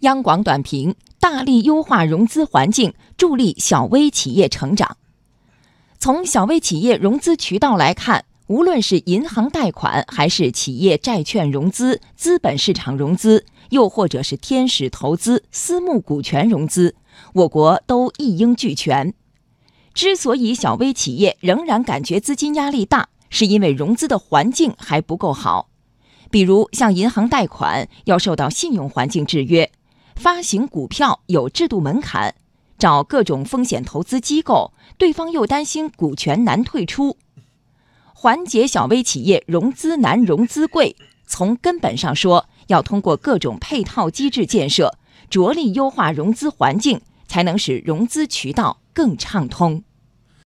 央广短评：大力优化融资环境，助力小微企业成长。从小微企业融资渠道来看，无论是银行贷款，还是企业债券融资、资本市场融资，又或者是天使投资、私募股权融资，我国都一应俱全。之所以小微企业仍然感觉资金压力大，是因为融资的环境还不够好。比如，向银行贷款要受到信用环境制约。发行股票有制度门槛，找各种风险投资机构，对方又担心股权难退出，缓解小微企业融资难、融资贵，从根本上说，要通过各种配套机制建设，着力优化融资环境，才能使融资渠道更畅通。